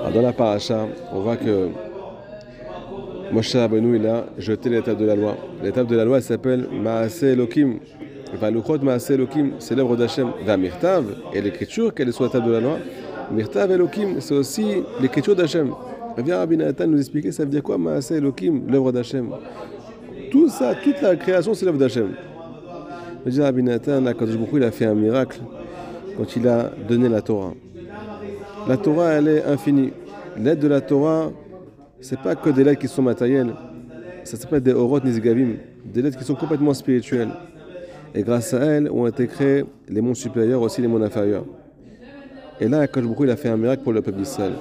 Alors, dans la paracha, on voit que Moshe Rabbeinu, a jeté l'étape de la loi. L'étape de la loi, elle s'appelle Maase Elohim. Maase c'est l'œuvre d'Hachem. Va Mirtav, et l'écriture, quelle est sur l'étape de la loi? Mirtav Elohim, c'est aussi l'écriture d'Hachem. Viens Rabbi Nathan nous expliquer, ça veut dire quoi Maase Elohim, l'œuvre d'Hachem? Tout ça, toute la création, c'est l'œuvre d'Hachem. Je dis Rabbi Nathan, il a fait un miracle quand il a donné la Torah. La Torah, elle est infinie. L'aide de la Torah, c'est pas que des lettres qui sont matérielles, ça s'appelle des orot nizgavim, des lettres qui sont complètement spirituelles. Et grâce à elles ont été créés les mondes supérieurs, aussi les mondes inférieurs. Et là, Akash il a fait un miracle pour le peuple d'Israël.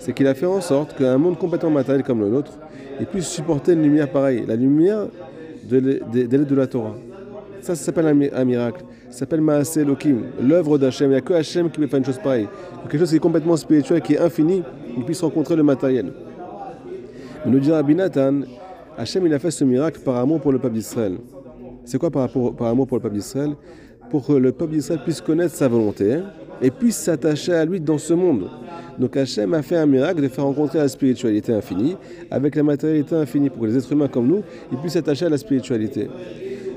C'est qu'il a fait en sorte qu'un monde complètement matériel comme le nôtre, il puisse supporter une lumière pareille, la lumière de l'aide de la Torah. Ça, ça s'appelle un, miracle. Ça s'appelle Maaseh Elohim, l'œuvre d'Hachem. Il n'y a que Hachem qui peut faire une chose pareille. Quelque chose qui est complètement spirituel, qui est infini, il puisse rencontrer le matériel. Mais nous dit Rabbi Nathan, Hachem il a fait ce miracle par amour pour le peuple d'Israël. C'est quoi par, amour pour le peuple d'Israël? Pour que le peuple d'Israël puisse connaître sa volonté hein, et puisse s'attacher à lui dans ce monde. Donc Hachem a fait un miracle de faire rencontrer la spiritualité infinie avec la matérialité infinie pour que les êtres humains comme nous puissent s'attacher à la spiritualité.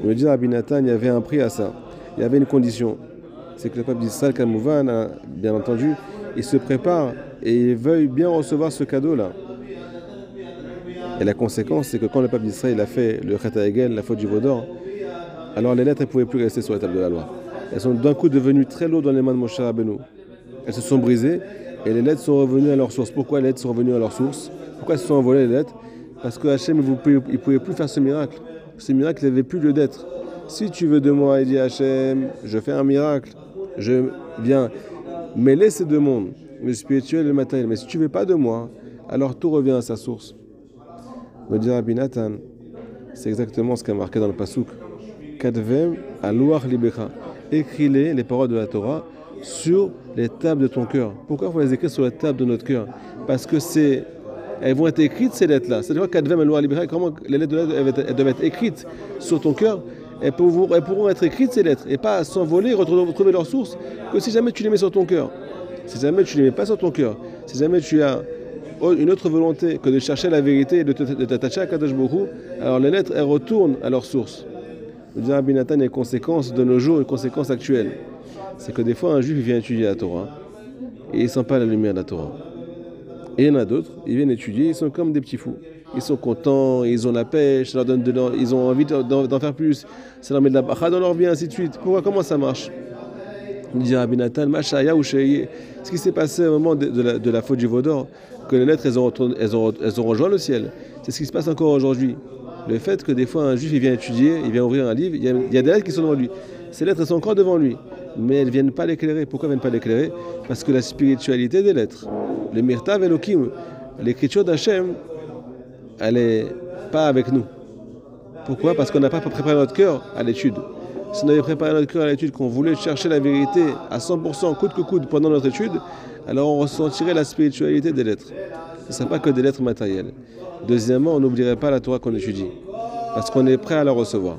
Nous dit Rabbi Nathan, il y avait un prix à ça. Il y avait une condition. C'est que le peuple d'Israël, Kamouvan, bien entendu, il se prépare et il veuille bien recevoir ce cadeau-là. Et la conséquence, c'est que quand le peuple d'Israël a fait le Chet Egel, la faute du Vaudor, alors les lettres ne pouvaient plus rester sur la table de la loi. Elles sont d'un coup devenues très lourdes dans les mains de Moshe Rabbeinu. Elles se sont brisées et les lettres sont revenues à leur source. Pourquoi les lettres sont revenues à leur source? Pourquoi elles se sont envolées les lettres? Parce que Hachem, il ne pouvait plus faire ce miracle. Ce miracle n'avait plus lieu d'être. Si tu veux de moi, il dit Hachem, je fais un miracle. Je viens mêler ces deux mondes, le spirituel et le matériel. Mais si tu veux pas de moi, alors tout revient à sa source. Me dit Rabbi Nathan, c'est exactement ce qui a marqué dans le Pasuk. Kadvem alouach libecha. Écris-les, les paroles de la Torah, sur les tables de ton cœur. Pourquoi faut les écrire sur la table de notre cœur? Parce que c'est elles vont être écrites ces lettres-là. C'est-à-dire comment les lettres de elles doivent être écrites sur ton cœur. Elles pourront, être écrites ces lettres et pas s'envoler, retrouver, leur source que si jamais tu les mets sur ton cœur. Si jamais tu les mets pas sur ton cœur, si jamais tu as une autre volonté que de chercher la vérité et de t'attacher à Kadosh Bokhu, alors les lettres, elles retournent à leur source. Le dire Abinatan est conséquence de nos jours, une conséquence actuelle. C'est que des fois, un juif vient étudier la Torah et il ne sent pas la lumière de la Torah. Et il y en a d'autres, ils viennent étudier, ils sont comme des petits fous. Ils sont contents, ils ont la pêche, ça leur donne de ils ont envie d'en faire plus, ça leur met de la bacha dans leur vie, ainsi de suite. Pourquoi Comment ça marche? Il dit Rabbi Nathan, Mashaya ou ce qui s'est passé au moment de, la, faute du Vaudor, que les lettres, elles ont, elles ont, elles rejoint le ciel. C'est ce qui se passe encore aujourd'hui. Le fait que des fois un juif il vient étudier, il vient ouvrir un livre, il y a, il y a des lettres qui sont devant lui. Ces lettres sont encore devant lui mais elles ne viennent pas l'éclairer. Pourquoi elles ne viennent pas l'éclairer? Parce que la spiritualité des lettres, le Mirtav Elohim, l'écriture d'Hachem, elle n'est pas avec nous. Pourquoi? Parce qu'on n'a pas préparé notre cœur à l'étude. Si on avait préparé notre cœur à l'étude, qu'on voulait chercher la vérité à 100%, coûte que coûte, pendant notre étude, alors on ressentirait la spiritualité des lettres. Ce ne serait pas que des lettres matérielles. Deuxièmement, on n'oublierait pas la Torah qu'on étudie, parce qu'on est prêt à la recevoir.